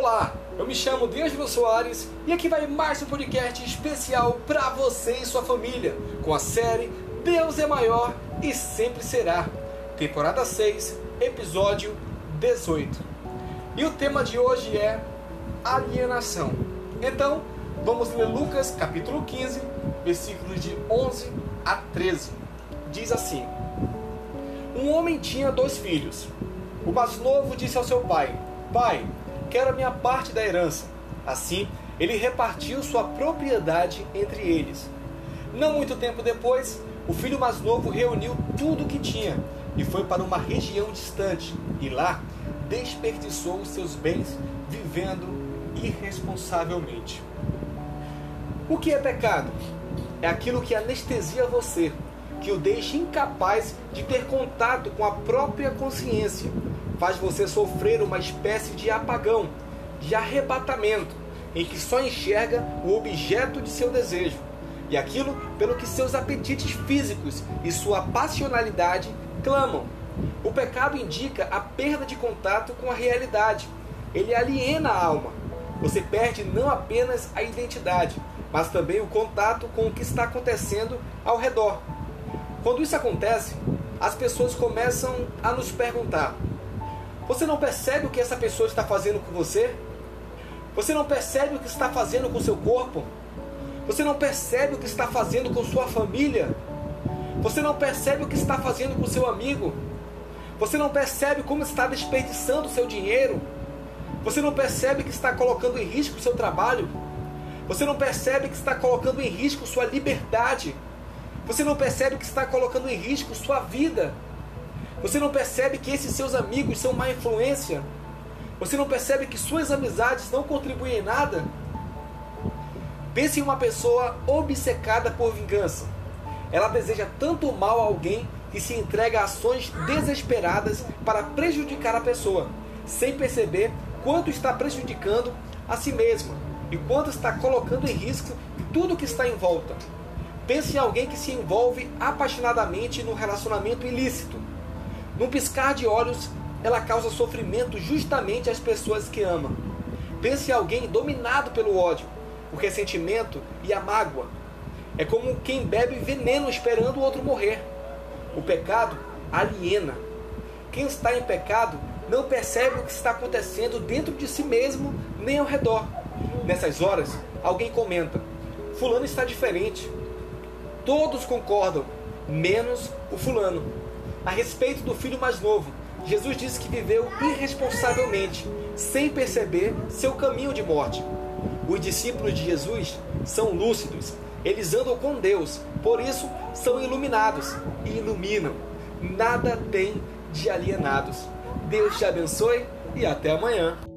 Olá, eu me chamo D'Angelo Soares e aqui vai mais um podcast especial para você e sua família com a série Deus é Maior e Sempre Será, temporada 6, episódio 18. E o tema de hoje é alienação. Então, vamos ler Lucas capítulo 15, versículos de 11 a 13. Diz assim: Um homem tinha dois filhos. O mais novo disse ao seu pai: Pai, quero a minha parte da herança. Assim, ele repartiu sua propriedade entre eles. Não muito tempo depois, o filho mais novo reuniu tudo o que tinha e foi para uma região distante, e lá desperdiçou os seus bens vivendo irresponsavelmente. O que é pecado? É aquilo que anestesia você, que o deixa incapaz de ter contato com a própria consciência faz você sofrer uma espécie de apagão, de arrebatamento, em que só enxerga o objeto de seu desejo e aquilo pelo que seus apetites físicos e sua passionalidade clamam. O pecado indica a perda de contato com a realidade. Ele aliena a alma. Você perde não apenas a identidade, mas também o contato com o que está acontecendo ao redor. Quando isso acontece, as pessoas começam a nos perguntar: você não percebe o que essa pessoa está fazendo com você? Você não percebe o que está fazendo com seu corpo? Você não percebe o que está fazendo com sua família? Você não percebe o que está fazendo com seu amigo? Você não percebe como está desperdiçando seu dinheiro? Você não percebe que está colocando em risco o seu trabalho? Você não percebe que está colocando em risco sua liberdade? Você não percebe que está colocando em risco sua vida? Você não percebe que esses seus amigos são má influência? Você não percebe que suas amizades não contribuem em nada? Pense em uma pessoa obcecada por vingança. Ela deseja tanto mal a alguém que se entrega a ações desesperadas para prejudicar a pessoa, sem perceber quanto está prejudicando a si mesma e quanto está colocando em risco tudo que está em volta. Pense em alguém que se envolve apaixonadamente no relacionamento ilícito num piscar de olhos, ela causa sofrimento justamente às pessoas que ama. Pense em alguém dominado pelo ódio, o ressentimento e a mágoa. É como quem bebe veneno esperando o outro morrer. O pecado aliena. Quem está em pecado não percebe o que está acontecendo dentro de si mesmo nem ao redor. Nessas horas, alguém comenta: Fulano está diferente. Todos concordam, menos o fulano a respeito do filho mais novo. Jesus disse que viveu irresponsavelmente, sem perceber seu caminho de morte. Os discípulos de Jesus são lúcidos, eles andam com Deus, por isso são iluminados e iluminam. Nada tem de alienados. Deus te abençoe e até amanhã.